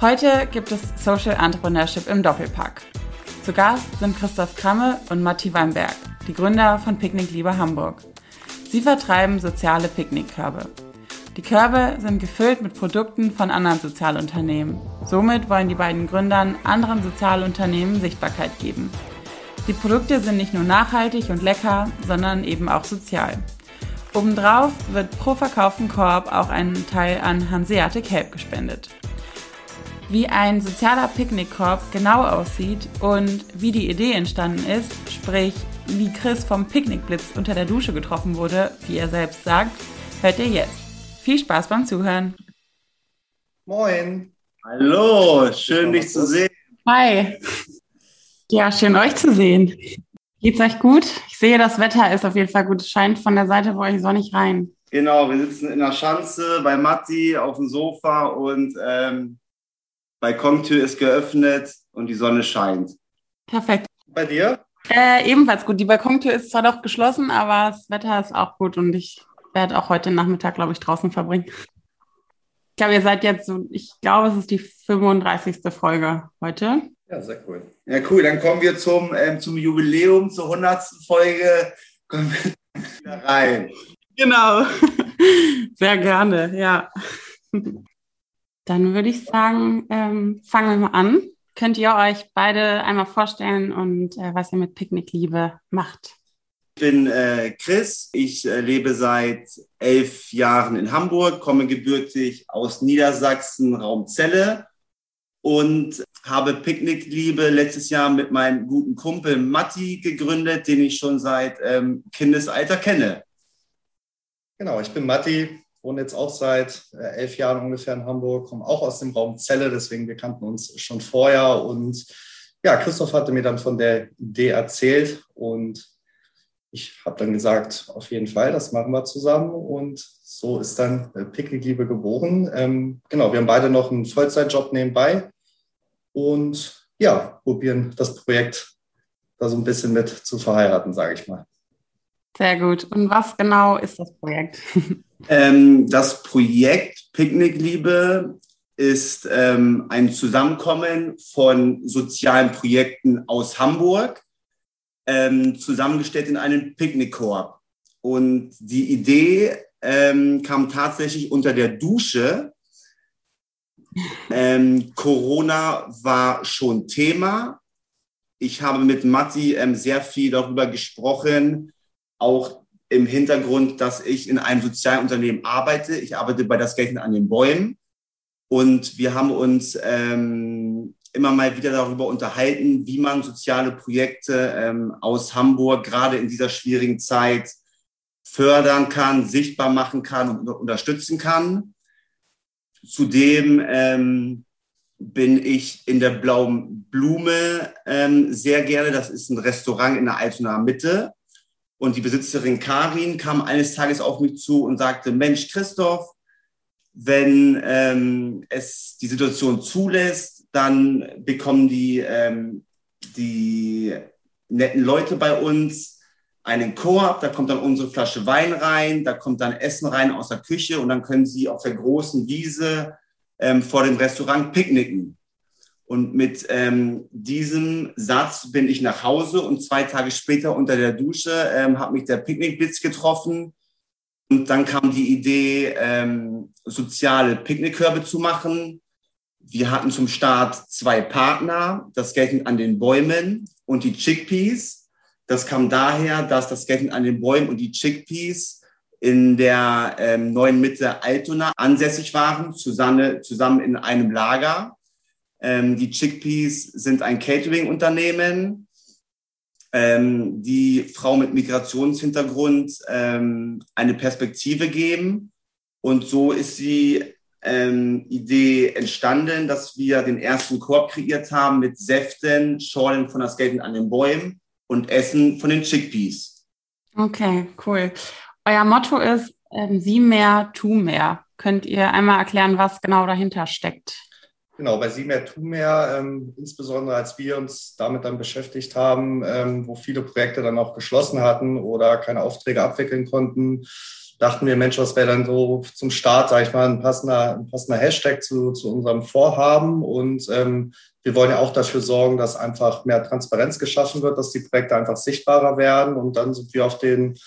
Heute gibt es Social Entrepreneurship im Doppelpack. Zu Gast sind Christoph Kramme und Matti Weinberg, die Gründer von Picknick Lieber Hamburg. Sie vertreiben soziale Picknickkörbe. Die Körbe sind gefüllt mit Produkten von anderen Sozialunternehmen. Somit wollen die beiden Gründern anderen Sozialunternehmen Sichtbarkeit geben. Die Produkte sind nicht nur nachhaltig und lecker, sondern eben auch sozial. Obendrauf wird pro verkauften Korb auch ein Teil an Hanseatic Help gespendet. Wie ein sozialer Picknickkorb genau aussieht und wie die Idee entstanden ist, sprich wie Chris vom Picknickblitz unter der Dusche getroffen wurde, wie er selbst sagt, hört ihr jetzt. Viel Spaß beim Zuhören. Moin. Hallo, schön dich zu sehen. Hi. Ja, schön euch zu sehen. Geht's euch gut? Ich sehe, das Wetter ist auf jeden Fall gut. Es scheint von der Seite bei euch sonnig rein. Genau, wir sitzen in der Schanze bei Matti auf dem Sofa und ähm, Balkontür ist geöffnet und die Sonne scheint. Perfekt. Bei dir? Äh, ebenfalls gut. Die Balkontür ist zwar doch geschlossen, aber das Wetter ist auch gut und ich werde auch heute Nachmittag, glaube ich, draußen verbringen. Ich glaube, ihr seid jetzt so, ich glaube, es ist die 35. Folge heute. Ja, sehr cool. Ja, cool. Dann kommen wir zum, ähm, zum Jubiläum, zur 100. Folge. Kommen wir wieder rein. Genau. Sehr gerne, ja. Dann würde ich sagen, ähm, fangen wir mal an. Könnt ihr euch beide einmal vorstellen und äh, was ihr mit Picknickliebe macht? Ich bin äh, Chris. Ich äh, lebe seit elf Jahren in Hamburg, komme gebürtig aus Niedersachsen, Raum Celle und habe Picknickliebe letztes Jahr mit meinem guten Kumpel Matti gegründet, den ich schon seit ähm, Kindesalter kenne. Genau, ich bin Matti, wohne jetzt auch seit äh, elf Jahren ungefähr in Hamburg, komme auch aus dem Raum Celle, deswegen wir kannten uns schon vorher. Und ja, Christoph hatte mir dann von der Idee erzählt und ich habe dann gesagt, auf jeden Fall, das machen wir zusammen. Und so ist dann äh, Picknickliebe geboren. Ähm, genau, wir haben beide noch einen Vollzeitjob nebenbei und ja, probieren das Projekt da so ein bisschen mit zu verheiraten, sage ich mal. Sehr gut. Und was genau ist das Projekt? Ähm, das Projekt Picknickliebe ist ähm, ein Zusammenkommen von sozialen Projekten aus Hamburg, ähm, zusammengestellt in einen Picknickkorb. Und die Idee ähm, kam tatsächlich unter der Dusche. Ähm, Corona war schon Thema. Ich habe mit Matti ähm, sehr viel darüber gesprochen, auch im Hintergrund, dass ich in einem Sozialunternehmen arbeite. Ich arbeite bei das Gärtchen an den Bäumen. Und wir haben uns ähm, immer mal wieder darüber unterhalten, wie man soziale Projekte ähm, aus Hamburg gerade in dieser schwierigen Zeit fördern kann, sichtbar machen kann und unterstützen kann. Zudem ähm, bin ich in der Blauen Blume ähm, sehr gerne. Das ist ein Restaurant in der Altonaer Mitte. Und die Besitzerin Karin kam eines Tages auf mich zu und sagte, Mensch, Christoph, wenn ähm, es die Situation zulässt, dann bekommen die, ähm, die netten Leute bei uns einen Korb, da kommt dann unsere Flasche Wein rein, da kommt dann Essen rein aus der Küche und dann können sie auf der großen Wiese ähm, vor dem Restaurant picknicken. Und mit ähm, diesem Satz bin ich nach Hause und zwei Tage später unter der Dusche ähm, hat mich der Picknickblitz getroffen. Und dann kam die Idee, ähm, soziale Picknickkörbe zu machen. Wir hatten zum Start zwei Partner, das Gelten an den Bäumen und die Chickpeas. Das kam daher, dass das Gelten an den Bäumen und die Chickpeas in der ähm, neuen Mitte Altona ansässig waren, zusammen, zusammen in einem Lager. Ähm, die Chickpeas sind ein Catering-Unternehmen, ähm, die Frau mit Migrationshintergrund ähm, eine Perspektive geben. Und so ist die ähm, Idee entstanden, dass wir den ersten Korb kreiert haben mit Säften, Schorlen von das Gelten an den Bäumen und Essen von den Chickpeas. Okay, cool. Euer Motto ist, ähm, sieh mehr, tu mehr. Könnt ihr einmal erklären, was genau dahinter steckt? Genau, bei Sie mehr, tu mehr, ähm, insbesondere als wir uns damit dann beschäftigt haben, ähm, wo viele Projekte dann auch geschlossen hatten oder keine Aufträge abwickeln konnten, dachten wir, Mensch, was wäre dann so zum Start, sage ich mal, ein passender, ein passender Hashtag zu, zu unserem Vorhaben. Und ähm, wir wollen ja auch dafür sorgen, dass einfach mehr Transparenz geschaffen wird, dass die Projekte einfach sichtbarer werden. Und dann sind wir auf den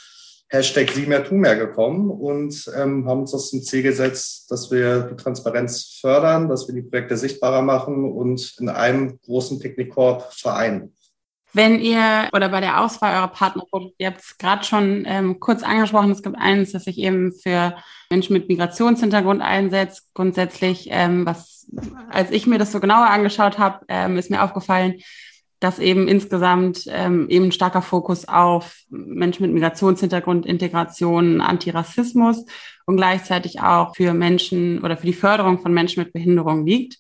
Hashtag Sie mehr, tu mehr gekommen und ähm, haben uns das zum Ziel gesetzt, dass wir die Transparenz fördern, dass wir die Projekte sichtbarer machen und in einem großen Picknickkorb vereinen. Wenn ihr oder bei der Auswahl eurer Partnerprodukte, ihr habt es gerade schon ähm, kurz angesprochen, es gibt eins, das sich eben für Menschen mit Migrationshintergrund einsetzt. Grundsätzlich, ähm, was als ich mir das so genauer angeschaut habe, ähm, ist mir aufgefallen, dass eben insgesamt ähm, eben ein starker Fokus auf Menschen mit Migrationshintergrund, Integration, Antirassismus und gleichzeitig auch für Menschen oder für die Förderung von Menschen mit Behinderung liegt.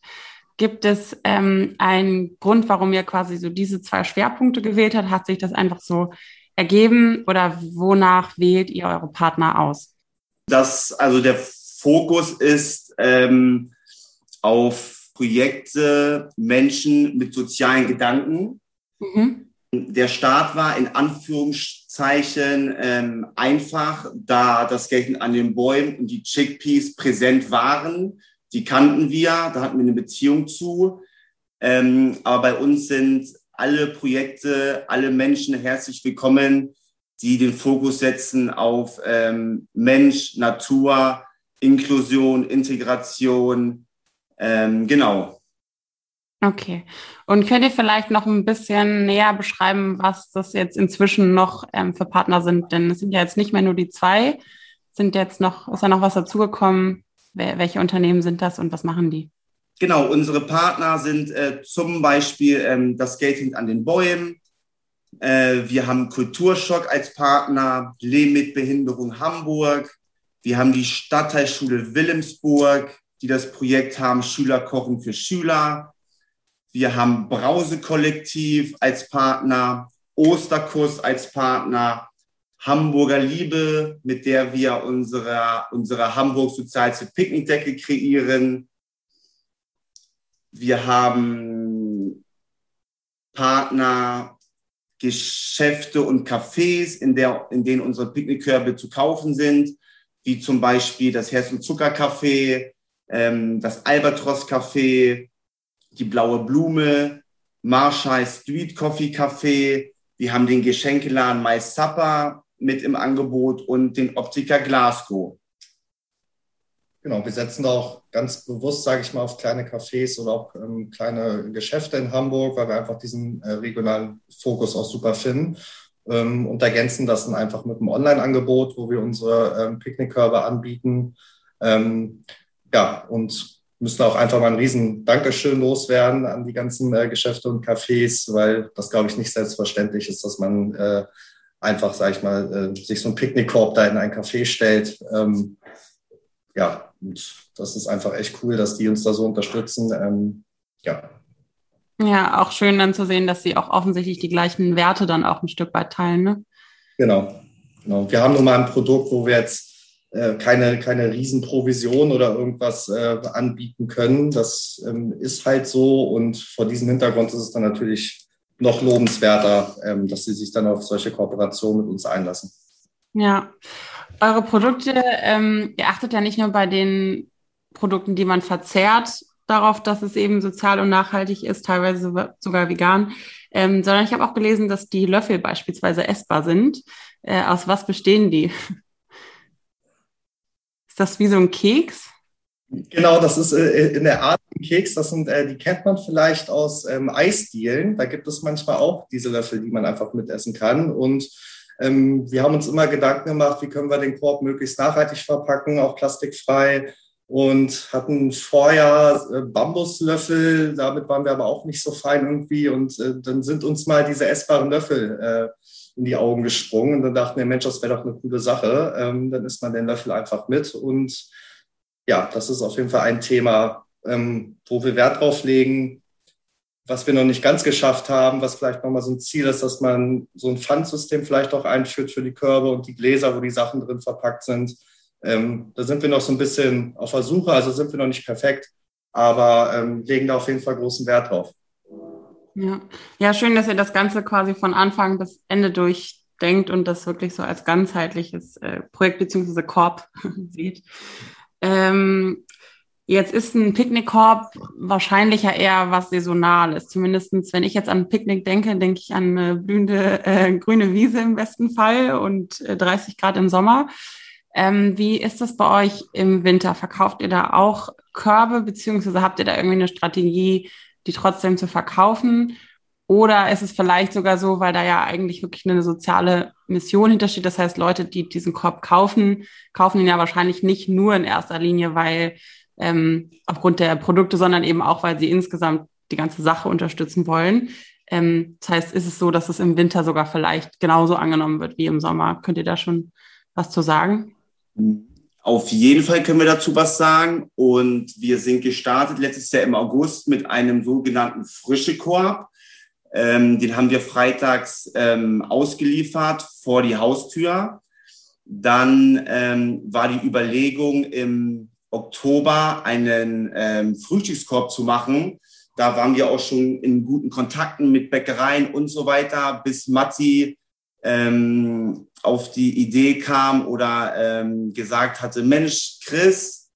Gibt es ähm, einen Grund, warum ihr quasi so diese zwei Schwerpunkte gewählt habt? Hat sich das einfach so ergeben oder wonach wählt ihr eure Partner aus? Das, also der Fokus ist ähm, auf Projekte Menschen mit sozialen Gedanken. Mhm. Der Start war in Anführungszeichen ähm, einfach, da das Gelten an den Bäumen und die Chickpeas präsent waren. Die kannten wir, da hatten wir eine Beziehung zu. Ähm, aber bei uns sind alle Projekte, alle Menschen herzlich willkommen, die den Fokus setzen auf ähm, Mensch, Natur, Inklusion, Integration, ähm, genau. Okay. Und könnt ihr vielleicht noch ein bisschen näher beschreiben, was das jetzt inzwischen noch ähm, für Partner sind? Denn es sind ja jetzt nicht mehr nur die zwei, sind jetzt noch, ist da noch was dazugekommen? Wer, welche Unternehmen sind das und was machen die? Genau, unsere Partner sind äh, zum Beispiel ähm, das Skating an den Bäumen. Äh, wir haben Kulturschock als Partner, Leben mit Behinderung Hamburg. Wir haben die Stadtteilschule Wilhelmsburg, die das Projekt haben, Schüler kochen für Schüler. Wir haben Brause Kollektiv als Partner, Osterkuss als Partner, Hamburger Liebe, mit der wir unsere, unsere Hamburg sozialste Picknickdecke kreieren. Wir haben Partner, Geschäfte und Cafés, in, der, in denen unsere Picknickkörbe zu kaufen sind, wie zum Beispiel das Herz- und Zuckercafé, ähm, das Albatros Café, die Blaue Blume, Marshall Street Coffee Café. Wir haben den Geschenkeladen My Supper mit im Angebot und den Optiker Glasgow. Genau, wir setzen da auch ganz bewusst, sage ich mal, auf kleine Cafés oder auch ähm, kleine Geschäfte in Hamburg, weil wir einfach diesen äh, regionalen Fokus auch super finden. Ähm, und ergänzen das dann einfach mit einem Online-Angebot, wo wir unsere ähm, Picknickkörbe anbieten. Ähm, ja, und müssen auch einfach mal ein riesen Dankeschön loswerden an die ganzen äh, Geschäfte und Cafés, weil das, glaube ich, nicht selbstverständlich ist, dass man äh, einfach, sage ich mal, äh, sich so ein Picknickkorb da in ein Café stellt. Ähm, ja, und das ist einfach echt cool, dass die uns da so unterstützen. Ähm, ja. Ja, auch schön dann zu sehen, dass sie auch offensichtlich die gleichen Werte dann auch ein Stück weit teilen. Ne? Genau. genau. Wir haben nun mal ein Produkt, wo wir jetzt äh, keine, keine Riesenprovision oder irgendwas äh, anbieten können. Das ähm, ist halt so und vor diesem Hintergrund ist es dann natürlich noch lobenswerter, ähm, dass sie sich dann auf solche Kooperationen mit uns einlassen. Ja, eure Produkte, ähm, ihr achtet ja nicht nur bei den Produkten, die man verzehrt, darauf, dass es eben sozial und nachhaltig ist, teilweise sogar vegan, ähm, sondern ich habe auch gelesen, dass die Löffel beispielsweise essbar sind. Äh, aus was bestehen die? Ist das wie so ein Keks? Genau, das ist äh, in der Art ein Keks, das sind, äh, die kennt man vielleicht aus ähm, Eisdielen. Da gibt es manchmal auch diese Löffel, die man einfach mitessen kann. Und ähm, wir haben uns immer Gedanken gemacht, wie können wir den Korb möglichst nachhaltig verpacken, auch plastikfrei und hatten vorher äh, Bambuslöffel, damit waren wir aber auch nicht so fein irgendwie und dann sind uns mal diese essbaren Löffel in die Augen gesprungen und dann dachten wir, Mensch, das wäre doch eine coole Sache. Ähm, dann isst man den Löffel einfach mit und ja, das ist auf jeden Fall ein Thema, ähm, wo wir Wert drauf legen, was wir noch nicht ganz geschafft haben, was vielleicht nochmal so ein Ziel ist, dass man so ein Pfandsystem vielleicht auch einführt für die Körbe und die Gläser, wo die Sachen drin verpackt sind. Ähm, da sind wir noch so ein bisschen auf der Suche, also sind wir noch nicht perfekt, aber ähm, legen da auf jeden Fall großen Wert drauf. Ja. ja, schön, dass ihr das Ganze quasi von Anfang bis Ende durchdenkt und das wirklich so als ganzheitliches äh, Projekt bzw. Korb sieht. Ähm, Jetzt ist ein Picknickkorb wahrscheinlich ja eher was Saisonales. Zumindestens, wenn ich jetzt an Picknick denke, denke ich an eine blühende äh, grüne Wiese im besten Fall und äh, 30 Grad im Sommer. Ähm, wie ist das bei euch im Winter? Verkauft ihr da auch Körbe, beziehungsweise habt ihr da irgendwie eine Strategie, die trotzdem zu verkaufen? Oder ist es vielleicht sogar so, weil da ja eigentlich wirklich eine soziale Mission hintersteht? Das heißt, Leute, die diesen Korb kaufen, kaufen ihn ja wahrscheinlich nicht nur in erster Linie, weil ähm, aufgrund der Produkte, sondern eben auch, weil sie insgesamt die ganze Sache unterstützen wollen. Ähm, das heißt, ist es so, dass es im Winter sogar vielleicht genauso angenommen wird wie im Sommer? Könnt ihr da schon was zu sagen? Auf jeden Fall können wir dazu was sagen. Und wir sind gestartet letztes Jahr im August mit einem sogenannten frische Korb. Ähm, den haben wir freitags ähm, ausgeliefert vor die Haustür. Dann ähm, war die Überlegung im Oktober einen ähm, Frühstückskorb zu machen. Da waren wir auch schon in guten Kontakten mit Bäckereien und so weiter, bis Matti ähm, auf die Idee kam oder ähm, gesagt hatte, Mensch, Chris,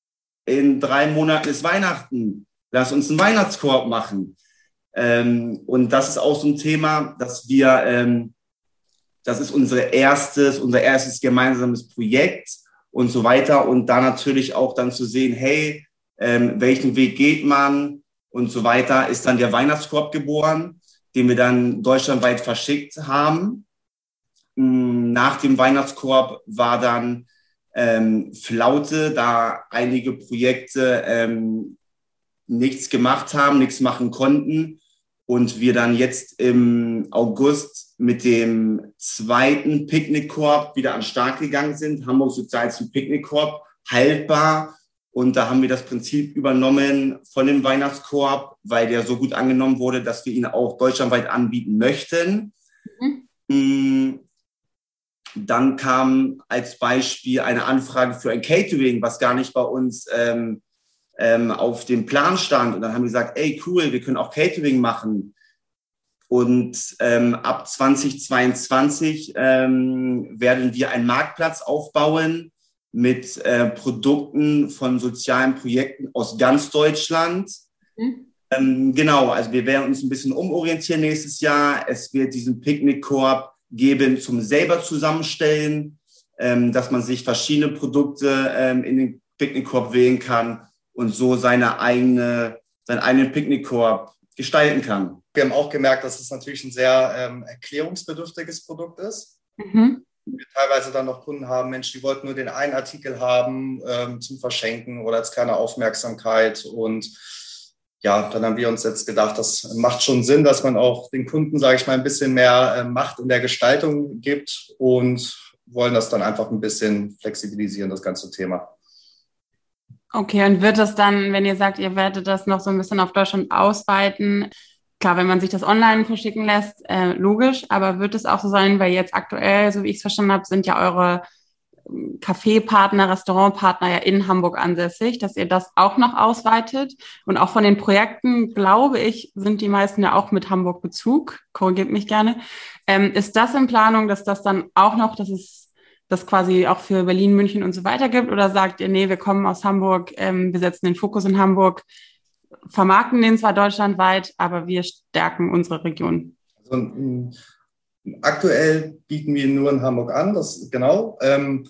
in drei Monaten ist Weihnachten, lass uns einen Weihnachtskorb machen. Ähm, und das ist auch so ein Thema, dass wir, ähm, das ist unser erstes, unser erstes gemeinsames Projekt und so weiter. Und da natürlich auch dann zu sehen, hey, ähm, welchen Weg geht man und so weiter, ist dann der Weihnachtskorb geboren, den wir dann deutschlandweit verschickt haben. Mm, nach dem Weihnachtskorb war dann ähm, Flaute, da einige Projekte ähm, nichts gemacht haben, nichts machen konnten und wir dann jetzt im August mit dem zweiten Picknickkorb wieder an den Start gegangen sind. Hamburg Sozialsten Picknickkorb, haltbar. Und da haben wir das Prinzip übernommen von dem Weihnachtskorb, weil der so gut angenommen wurde, dass wir ihn auch deutschlandweit anbieten möchten. Mhm. Dann kam als Beispiel eine Anfrage für ein Catering, was gar nicht bei uns ähm, ähm, auf dem Plan stand. Und dann haben wir gesagt, ey, cool, wir können auch Catering machen. Und ähm, ab 2022 ähm, werden wir einen Marktplatz aufbauen mit äh, Produkten von sozialen Projekten aus ganz Deutschland. Mhm. Ähm, genau, also wir werden uns ein bisschen umorientieren nächstes Jahr. Es wird diesen Picknickkorb geben zum selber zusammenstellen, ähm, dass man sich verschiedene Produkte ähm, in den Picknickkorb wählen kann und so seine eigene, seinen eigenen Picknickkorb gestalten kann. Wir haben auch gemerkt, dass es natürlich ein sehr ähm, erklärungsbedürftiges Produkt ist. Mhm. Wir teilweise dann noch Kunden haben, Mensch, die wollten nur den einen Artikel haben ähm, zum Verschenken oder als keine Aufmerksamkeit. Und ja, dann haben wir uns jetzt gedacht, das macht schon Sinn, dass man auch den Kunden, sage ich mal, ein bisschen mehr äh, Macht in der Gestaltung gibt und wollen das dann einfach ein bisschen flexibilisieren, das ganze Thema. Okay, und wird das dann, wenn ihr sagt, ihr werdet das noch so ein bisschen auf Deutschland ausweiten, klar, wenn man sich das online verschicken lässt, äh, logisch, aber wird es auch so sein, weil jetzt aktuell, so wie ich es verstanden habe, sind ja eure Kaffeepartner, Restaurantpartner ja in Hamburg ansässig, dass ihr das auch noch ausweitet. Und auch von den Projekten, glaube ich, sind die meisten ja auch mit Hamburg Bezug. Korrigiert mich gerne. Ähm, ist das in Planung, dass das dann auch noch, dass es das quasi auch für Berlin, München und so weiter gibt? Oder sagt ihr, nee, wir kommen aus Hamburg, ähm, wir setzen den Fokus in Hamburg, vermarkten den zwar deutschlandweit, aber wir stärken unsere Region? Also, aktuell bieten wir nur in Hamburg an, das genau. Ähm,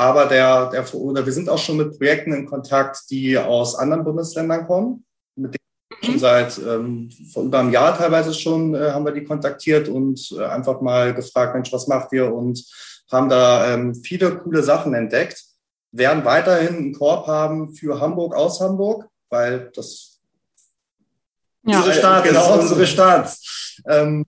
aber der, der, oder wir sind auch schon mit Projekten in Kontakt, die aus anderen Bundesländern kommen, mit denen schon seit ähm, vor über einem Jahr teilweise schon äh, haben wir die kontaktiert und äh, einfach mal gefragt, Mensch, was macht ihr? Und haben da ähm, viele coole Sachen entdeckt. Werden weiterhin einen Korb haben für Hamburg aus Hamburg, weil das ja. unsere Stadt genau, ist unsere Stadt. Ähm,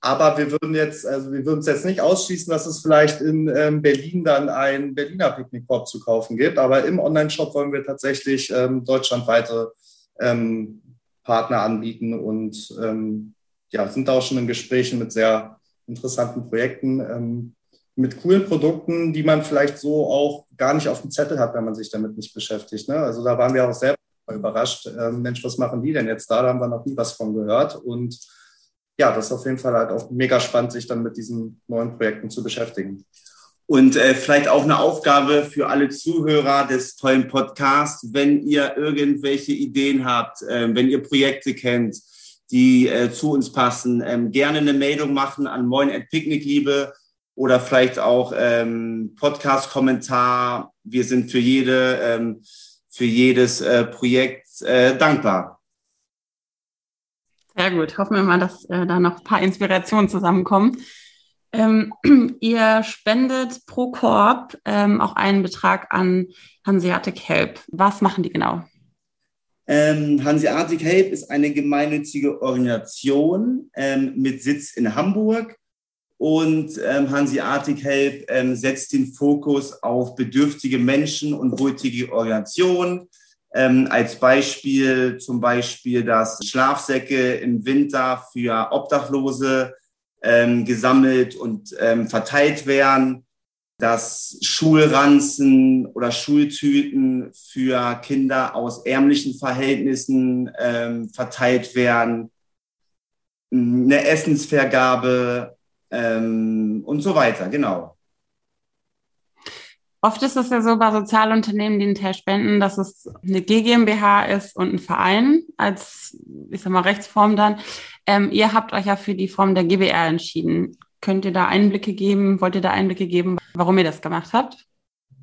aber wir würden jetzt, also wir würden es jetzt nicht ausschließen, dass es vielleicht in ähm, Berlin dann ein Berliner Picknickkorb zu kaufen gibt. Aber im Online-Shop wollen wir tatsächlich ähm, deutschlandweite ähm, Partner anbieten und ähm, ja, sind da auch schon in Gesprächen mit sehr interessanten Projekten, ähm, mit coolen Produkten, die man vielleicht so auch gar nicht auf dem Zettel hat, wenn man sich damit nicht beschäftigt. Ne? Also da waren wir auch selber überrascht. Ähm, Mensch, was machen die denn jetzt da? Da haben wir noch nie was von gehört. Und ja, das ist auf jeden Fall halt auch mega spannend, sich dann mit diesen neuen Projekten zu beschäftigen. Und äh, vielleicht auch eine Aufgabe für alle Zuhörer des tollen Podcasts, wenn ihr irgendwelche Ideen habt, äh, wenn ihr Projekte kennt, die äh, zu uns passen, ähm, gerne eine Meldung machen an moin at Picknickliebe oder vielleicht auch ähm, Podcast-Kommentar. Wir sind für jede, ähm, für jedes äh, Projekt äh, dankbar. Sehr gut. Hoffen wir mal, dass äh, da noch ein paar Inspirationen zusammenkommen. Ähm, ihr spendet pro Korb ähm, auch einen Betrag an Hanseatic Help. Was machen die genau? Ähm, Hanseatic Help ist eine gemeinnützige Organisation ähm, mit Sitz in Hamburg. Und ähm, Hanseatic Help ähm, setzt den Fokus auf bedürftige Menschen und wohltätige Organisationen. Ähm, als Beispiel zum Beispiel, dass Schlafsäcke im Winter für Obdachlose ähm, gesammelt und ähm, verteilt werden, dass Schulranzen oder Schultüten für Kinder aus ärmlichen Verhältnissen ähm, verteilt werden, eine Essensvergabe ähm, und so weiter, genau. Oft ist es ja so bei Sozialunternehmen, die hinterher spenden, dass es eine GmbH ist und ein Verein als, ich sag mal, Rechtsform dann. Ähm, ihr habt euch ja für die Form der GBR entschieden. Könnt ihr da Einblicke geben? Wollt ihr da Einblicke geben, warum ihr das gemacht habt?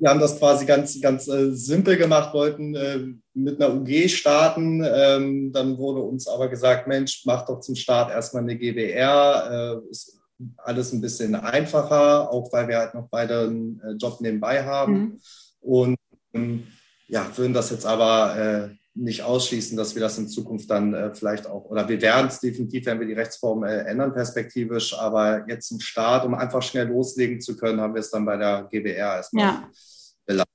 Wir haben das quasi ganz, ganz äh, simpel gemacht, wollten äh, mit einer UG starten. Ähm, dann wurde uns aber gesagt, Mensch, mach doch zum Start erstmal eine GBR. Äh, ist alles ein bisschen einfacher, auch weil wir halt noch beide einen äh, Job nebenbei haben. Mhm. Und ähm, ja, würden das jetzt aber äh, nicht ausschließen, dass wir das in Zukunft dann äh, vielleicht auch, oder wir werden es definitiv, wenn wir die Rechtsform äh, ändern, perspektivisch, aber jetzt zum Start, um einfach schnell loslegen zu können, haben wir es dann bei der GBR erstmal ja. belassen.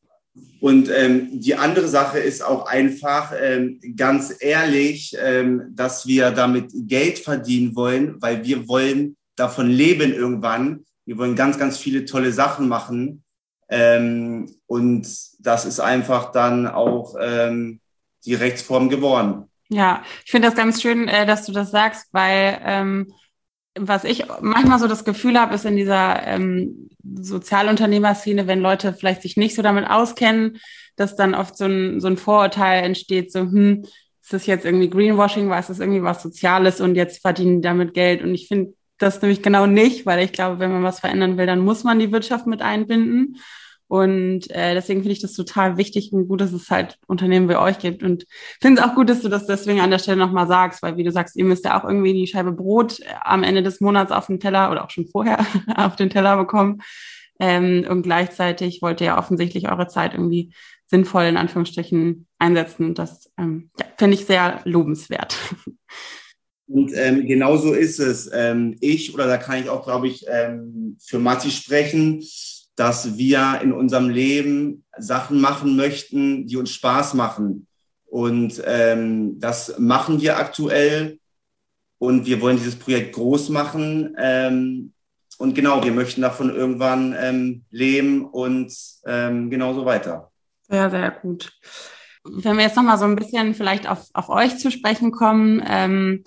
Und ähm, die andere Sache ist auch einfach, ähm, ganz ehrlich, ähm, dass wir damit Geld verdienen wollen, weil wir wollen davon leben irgendwann. Wir wollen ganz, ganz viele tolle Sachen machen. Ähm, und das ist einfach dann auch ähm, die Rechtsform geworden. Ja, ich finde das ganz schön, äh, dass du das sagst, weil ähm, was ich manchmal so das Gefühl habe, ist in dieser ähm, Sozialunternehmerszene, wenn Leute vielleicht sich nicht so damit auskennen, dass dann oft so ein, so ein Vorurteil entsteht, so, hm, ist das jetzt irgendwie Greenwashing, war es das irgendwie was Soziales und jetzt verdienen die damit Geld. Und ich finde das nämlich genau nicht, weil ich glaube, wenn man was verändern will, dann muss man die Wirtschaft mit einbinden. Und äh, deswegen finde ich das total wichtig und gut, dass es halt Unternehmen wie euch gibt. Und finde es auch gut, dass du das deswegen an der Stelle nochmal sagst, weil wie du sagst, ihr müsst ja auch irgendwie die Scheibe Brot am Ende des Monats auf den Teller oder auch schon vorher auf den Teller bekommen. Ähm, und gleichzeitig wollt ihr ja offensichtlich eure Zeit irgendwie sinnvoll in Anführungsstrichen einsetzen. Und das ähm, ja, finde ich sehr lobenswert. Und ähm, genau so ist es. Ähm, ich, oder da kann ich auch, glaube ich, ähm, für Matti sprechen, dass wir in unserem Leben Sachen machen möchten, die uns Spaß machen. Und ähm, das machen wir aktuell. Und wir wollen dieses Projekt groß machen. Ähm, und genau, wir möchten davon irgendwann ähm, leben und ähm, genauso weiter. Sehr, sehr gut. Wenn wir jetzt nochmal so ein bisschen vielleicht auf, auf euch zu sprechen kommen, ähm,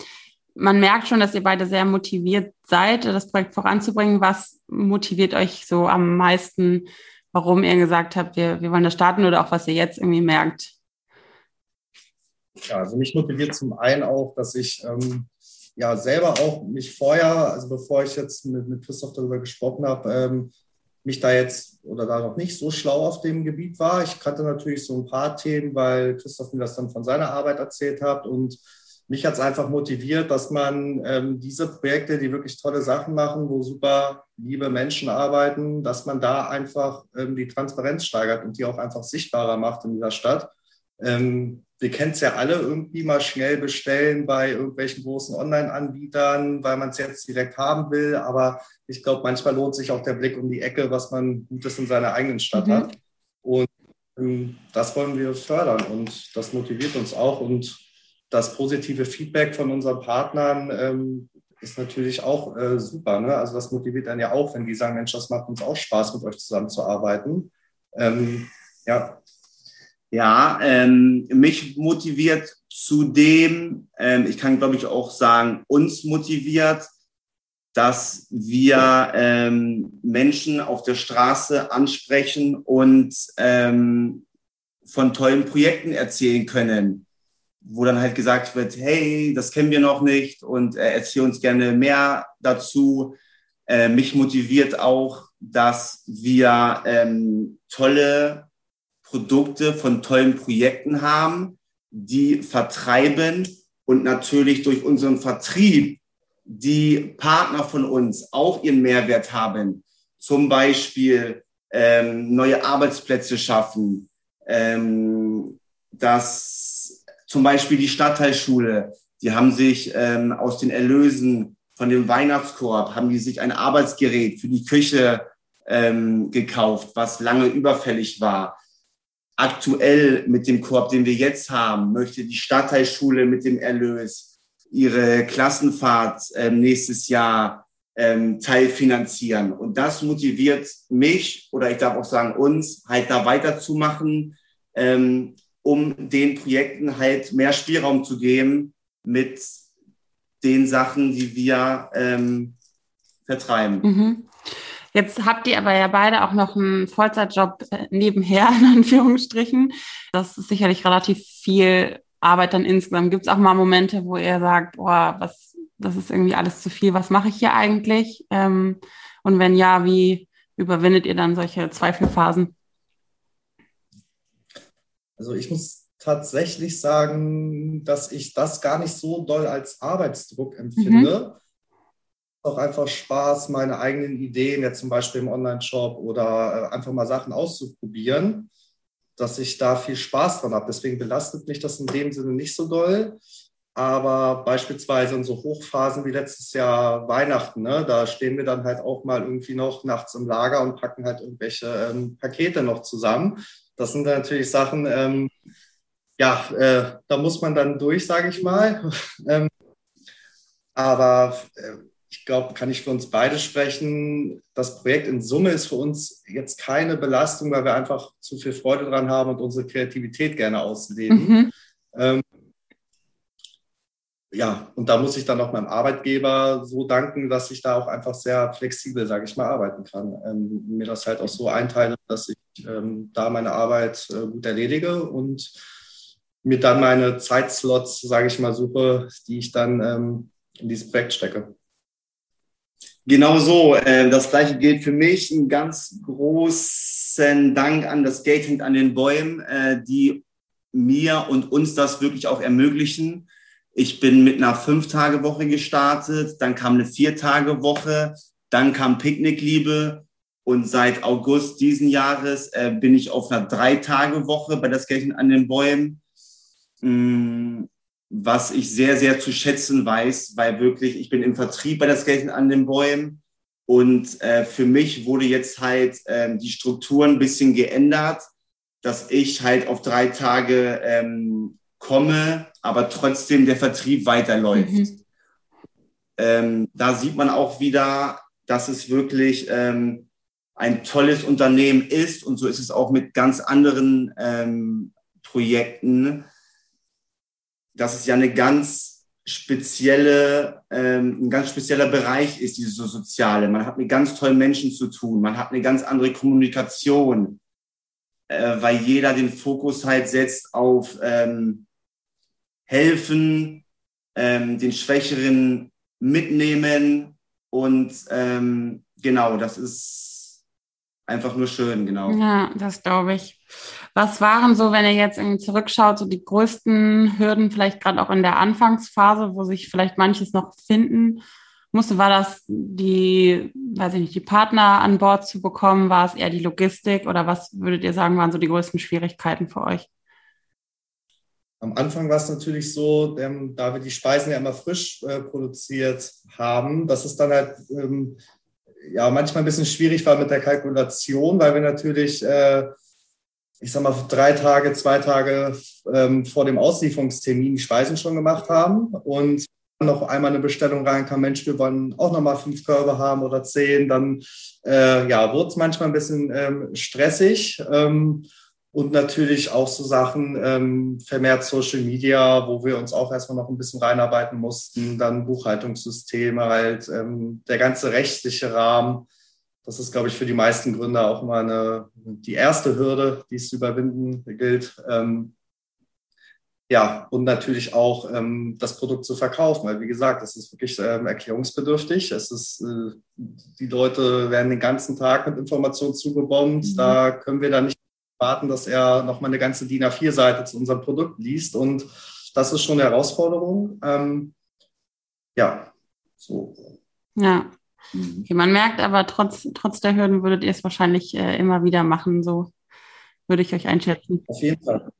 man merkt schon, dass ihr beide sehr motiviert seid, das Projekt voranzubringen. Was motiviert euch so am meisten, warum ihr gesagt habt, wir, wir wollen das starten oder auch was ihr jetzt irgendwie merkt? Ja, also mich motiviert zum einen auch, dass ich ähm, ja selber auch mich vorher, also bevor ich jetzt mit, mit Christoph darüber gesprochen habe, ähm, mich da jetzt oder da noch nicht so schlau auf dem Gebiet war. Ich kannte natürlich so ein paar Themen, weil Christoph mir das dann von seiner Arbeit erzählt hat und mich hat es einfach motiviert, dass man ähm, diese Projekte, die wirklich tolle Sachen machen, wo super liebe Menschen arbeiten, dass man da einfach ähm, die Transparenz steigert und die auch einfach sichtbarer macht in dieser Stadt. Ähm, wir kennen es ja alle irgendwie mal schnell bestellen bei irgendwelchen großen Online-Anbietern, weil man es jetzt direkt haben will. Aber ich glaube, manchmal lohnt sich auch der Blick um die Ecke, was man Gutes in seiner eigenen Stadt mhm. hat. Und ähm, das wollen wir fördern und das motiviert uns auch. Und das positive Feedback von unseren Partnern ähm, ist natürlich auch äh, super. Ne? Also das motiviert dann ja auch, wenn die sagen, Mensch, das macht uns auch Spaß, mit euch zusammenzuarbeiten. Ähm, ja. Ja, ähm, mich motiviert zudem, ähm, ich kann glaube ich auch sagen, uns motiviert, dass wir ähm, Menschen auf der Straße ansprechen und ähm, von tollen Projekten erzählen können wo dann halt gesagt wird, hey, das kennen wir noch nicht und äh, erzähl uns gerne mehr dazu. Äh, mich motiviert auch, dass wir ähm, tolle Produkte von tollen Projekten haben, die vertreiben und natürlich durch unseren Vertrieb die Partner von uns auch ihren Mehrwert haben. Zum Beispiel ähm, neue Arbeitsplätze schaffen, ähm, dass zum Beispiel die Stadtteilschule, die haben sich ähm, aus den Erlösen von dem Weihnachtskorb, haben die sich ein Arbeitsgerät für die Küche ähm, gekauft, was lange überfällig war. Aktuell mit dem Korb, den wir jetzt haben, möchte die Stadtteilschule mit dem Erlös ihre Klassenfahrt ähm, nächstes Jahr ähm, teilfinanzieren. Und das motiviert mich oder ich darf auch sagen uns, halt da weiterzumachen, ähm, um den Projekten halt mehr Spielraum zu geben mit den Sachen, die wir ähm, vertreiben. Mhm. Jetzt habt ihr aber ja beide auch noch einen Vollzeitjob äh, nebenher, in Anführungsstrichen. Das ist sicherlich relativ viel Arbeit dann insgesamt. Gibt es auch mal Momente, wo ihr sagt, boah, was, das ist irgendwie alles zu viel, was mache ich hier eigentlich? Ähm, und wenn ja, wie überwindet ihr dann solche Zweifelphasen? Also ich muss tatsächlich sagen, dass ich das gar nicht so doll als Arbeitsdruck empfinde. Mhm. Auch einfach Spaß, meine eigenen Ideen, jetzt zum Beispiel im Online-Shop oder äh, einfach mal Sachen auszuprobieren, dass ich da viel Spaß dran habe. Deswegen belastet mich das in dem Sinne nicht so doll. Aber beispielsweise in so Hochphasen wie letztes Jahr Weihnachten, ne, da stehen wir dann halt auch mal irgendwie noch nachts im Lager und packen halt irgendwelche ähm, Pakete noch zusammen. Das sind natürlich Sachen, ähm, ja, äh, da muss man dann durch, sage ich mal. ähm, aber äh, ich glaube, kann ich für uns beide sprechen. Das Projekt in Summe ist für uns jetzt keine Belastung, weil wir einfach zu viel Freude dran haben und unsere Kreativität gerne ausleben. Mhm. Ähm, ja, und da muss ich dann auch meinem Arbeitgeber so danken, dass ich da auch einfach sehr flexibel, sage ich mal, arbeiten kann. Ähm, mir das halt auch so einteile, dass ich ähm, da meine Arbeit äh, gut erledige und mir dann meine Zeitslots, sage ich mal, suche, die ich dann ähm, in dieses Projekt stecke. Genau so. Äh, das gleiche gilt für mich. Einen ganz großen Dank an das Gate hängt an den Bäumen, äh, die mir und uns das wirklich auch ermöglichen ich bin mit einer Fünf-Tage-Woche gestartet, dann kam eine Vier-Tage-Woche, dann kam Picknickliebe und seit August diesen Jahres äh, bin ich auf einer Drei-Tage-Woche bei das Gärtchen an den Bäumen, mm, was ich sehr, sehr zu schätzen weiß, weil wirklich, ich bin im Vertrieb bei das Gärtchen an den Bäumen und äh, für mich wurde jetzt halt äh, die Struktur ein bisschen geändert, dass ich halt auf drei Tage ähm, komme, aber trotzdem der Vertrieb weiterläuft. Mhm. Ähm, da sieht man auch wieder, dass es wirklich ähm, ein tolles Unternehmen ist und so ist es auch mit ganz anderen ähm, Projekten, dass es ja eine ganz spezielle, ähm, ein ganz spezieller Bereich ist, dieses so Soziale. Man hat mit ganz tollen Menschen zu tun, man hat eine ganz andere Kommunikation, äh, weil jeder den Fokus halt setzt auf ähm, helfen, ähm, den Schwächeren mitnehmen und ähm, genau, das ist einfach nur schön, genau. Ja, das glaube ich. Was waren so, wenn ihr jetzt irgendwie zurückschaut, so die größten Hürden, vielleicht gerade auch in der Anfangsphase, wo sich vielleicht manches noch finden musste? War das die, weiß ich nicht, die Partner an Bord zu bekommen? War es eher die Logistik oder was würdet ihr sagen, waren so die größten Schwierigkeiten für euch? Am Anfang war es natürlich so, ähm, da wir die Speisen ja immer frisch äh, produziert haben, dass es dann halt ähm, ja manchmal ein bisschen schwierig war mit der Kalkulation, weil wir natürlich äh, ich sag mal, drei Tage, zwei Tage ähm, vor dem Auslieferungstermin die Speisen schon gemacht haben und noch einmal eine Bestellung reinkam, Mensch, wir wollen auch nochmal fünf Körbe haben oder zehn, dann äh, ja, wurde es manchmal ein bisschen ähm, stressig. Und natürlich auch so Sachen, ähm, vermehrt Social Media, wo wir uns auch erstmal noch ein bisschen reinarbeiten mussten, dann Buchhaltungssysteme, halt ähm, der ganze rechtliche Rahmen. Das ist, glaube ich, für die meisten Gründer auch immer eine, die erste Hürde, die es zu überwinden gilt. Ähm, ja, und natürlich auch ähm, das Produkt zu verkaufen, weil wie gesagt, es ist wirklich ähm, erklärungsbedürftig. Es ist, äh, die Leute werden den ganzen Tag mit Informationen zugebombt. Mhm. Da können wir dann nicht warten, dass er nochmal eine ganze DIN A4-Seite zu unserem Produkt liest. Und das ist schon eine Herausforderung. Ähm, ja, so. Ja, Mhm. Okay, man merkt aber, trotz, trotz der Hürden würdet ihr es wahrscheinlich äh, immer wieder machen, so würde ich euch einschätzen. Auf jeden Fall.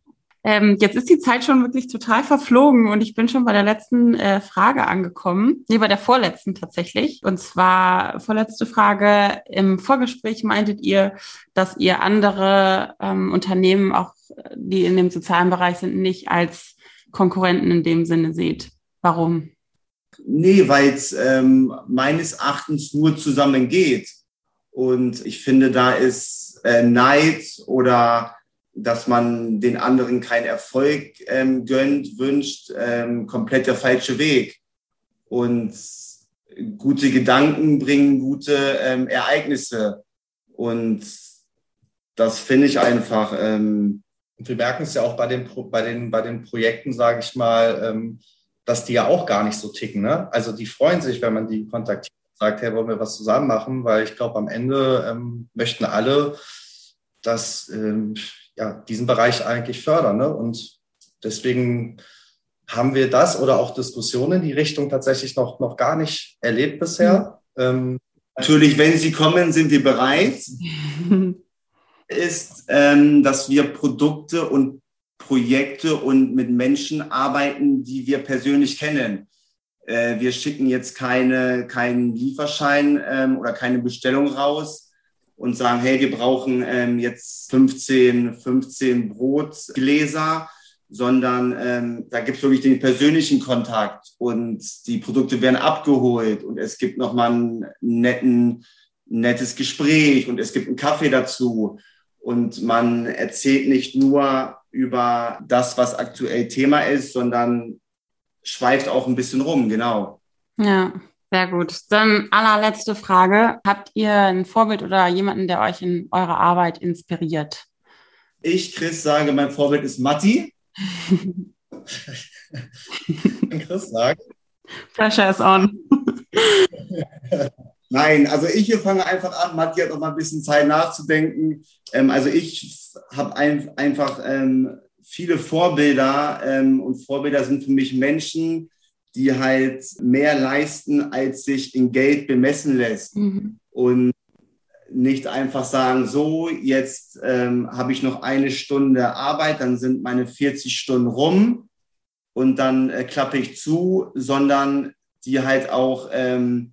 Ähm, jetzt ist die Zeit schon wirklich total verflogen und ich bin schon bei der letzten äh, Frage angekommen. Nee, bei der vorletzten tatsächlich. Und zwar vorletzte Frage. Im Vorgespräch meintet ihr, dass ihr andere ähm, Unternehmen, auch die in dem sozialen Bereich sind, nicht als Konkurrenten in dem Sinne seht. Warum? Nee, weil es ähm, meines Erachtens nur zusammen geht. Und ich finde, da ist äh, Neid oder dass man den anderen keinen Erfolg ähm, gönnt, wünscht, ähm, komplett der falsche Weg. Und gute Gedanken bringen gute ähm, Ereignisse. Und das finde ich einfach. Ähm, wir merken es ja auch bei den, bei den, bei den Projekten, sage ich mal, ähm, dass die ja auch gar nicht so ticken. Ne? Also die freuen sich, wenn man die kontaktiert und sagt, hey, wollen wir was zusammen machen? Weil ich glaube, am Ende ähm, möchten alle, dass ähm, ja, diesen Bereich eigentlich fördern. Ne? Und deswegen haben wir das oder auch Diskussionen in die Richtung tatsächlich noch, noch gar nicht erlebt bisher. Mhm. Ähm, Natürlich, wenn sie kommen, sind wir bereit. ist, ähm, dass wir Produkte und Projekte und mit Menschen arbeiten, die wir persönlich kennen. Äh, wir schicken jetzt keine, keinen Lieferschein ähm, oder keine Bestellung raus und sagen, hey, wir brauchen ähm, jetzt 15, 15 Brotgläser, sondern ähm, da gibt es wirklich den persönlichen Kontakt und die Produkte werden abgeholt und es gibt nochmal ein netten, nettes Gespräch und es gibt einen Kaffee dazu und man erzählt nicht nur über das, was aktuell Thema ist, sondern schweift auch ein bisschen rum, genau. Ja, sehr gut. Dann allerletzte Frage. Habt ihr ein Vorbild oder jemanden, der euch in eurer Arbeit inspiriert? Ich, Chris, sage, mein Vorbild ist Matti. Chris sagt. Pressure is on. Nein, also ich fange einfach an. Matti hat noch mal ein bisschen Zeit nachzudenken. Ähm, also ich habe ein, einfach ähm, viele Vorbilder ähm, und Vorbilder sind für mich Menschen, die halt mehr leisten, als sich in Geld bemessen lässt. Mhm. Und nicht einfach sagen, so, jetzt ähm, habe ich noch eine Stunde Arbeit, dann sind meine 40 Stunden rum und dann äh, klappe ich zu, sondern die halt auch, ähm,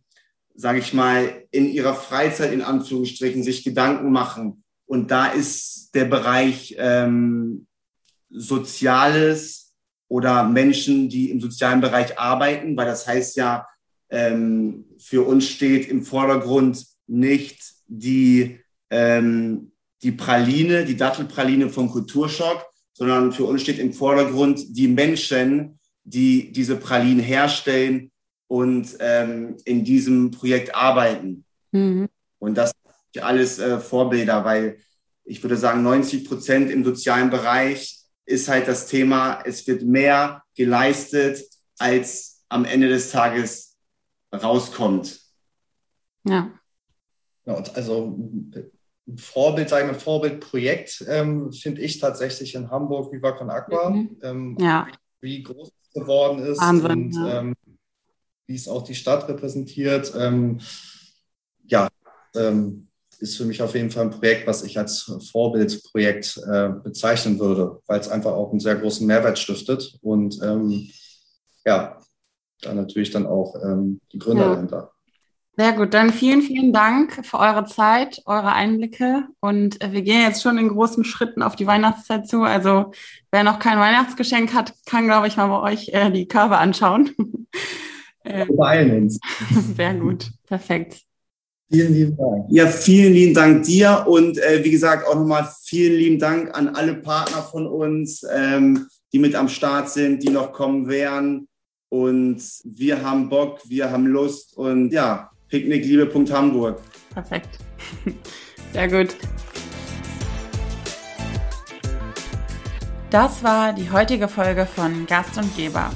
sage ich mal, in ihrer Freizeit in Anführungsstrichen sich Gedanken machen, und da ist der Bereich ähm, Soziales oder Menschen, die im sozialen Bereich arbeiten, weil das heißt ja, ähm, für uns steht im Vordergrund nicht die, ähm, die Praline, die Dattelpraline von Kulturschock, sondern für uns steht im Vordergrund die Menschen, die diese Pralinen herstellen und ähm, in diesem Projekt arbeiten. Mhm. Und das alles äh, Vorbilder, weil ich würde sagen, 90 Prozent im sozialen Bereich ist halt das Thema, es wird mehr geleistet, als am Ende des Tages rauskommt. Ja. ja also ein Vorbild, sagen wir, ein Vorbildprojekt ähm, finde ich tatsächlich in Hamburg, Viva Con Aqua. Mhm. Ähm, ja. Wie groß es geworden ist Wahnsinn, und ja. ähm, wie es auch die Stadt repräsentiert. Ähm, ja, ähm, ist für mich auf jeden Fall ein Projekt, was ich als Vorbildprojekt äh, bezeichnen würde, weil es einfach auch einen sehr großen Mehrwert stiftet und ähm, ja, da natürlich dann auch ähm, die Gründer ja. dahinter. Sehr gut, dann vielen, vielen Dank für eure Zeit, eure Einblicke und äh, wir gehen jetzt schon in großen Schritten auf die Weihnachtszeit zu. Also wer noch kein Weihnachtsgeschenk hat, kann, glaube ich, mal bei euch äh, die Körbe anschauen. Wir beeilen uns. Sehr gut, perfekt. Vielen lieben Dank. Ja, vielen lieben Dank dir und äh, wie gesagt auch nochmal vielen lieben Dank an alle Partner von uns, ähm, die mit am Start sind, die noch kommen werden. Und wir haben Bock, wir haben Lust und ja, Picknick Liebe. Hamburg. Perfekt. Sehr gut. Das war die heutige Folge von Gast und Geber.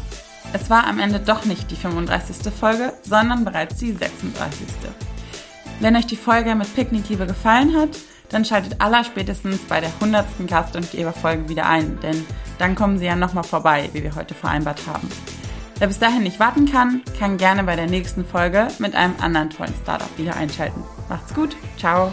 Es war am Ende doch nicht die 35. Folge, sondern bereits die 36. Wenn euch die Folge mit Picknickliebe gefallen hat, dann schaltet aller spätestens bei der 100. Gast- und Geberfolge wieder ein, denn dann kommen sie ja nochmal vorbei, wie wir heute vereinbart haben. Wer bis dahin nicht warten kann, kann gerne bei der nächsten Folge mit einem anderen tollen Startup wieder einschalten. Macht's gut, ciao!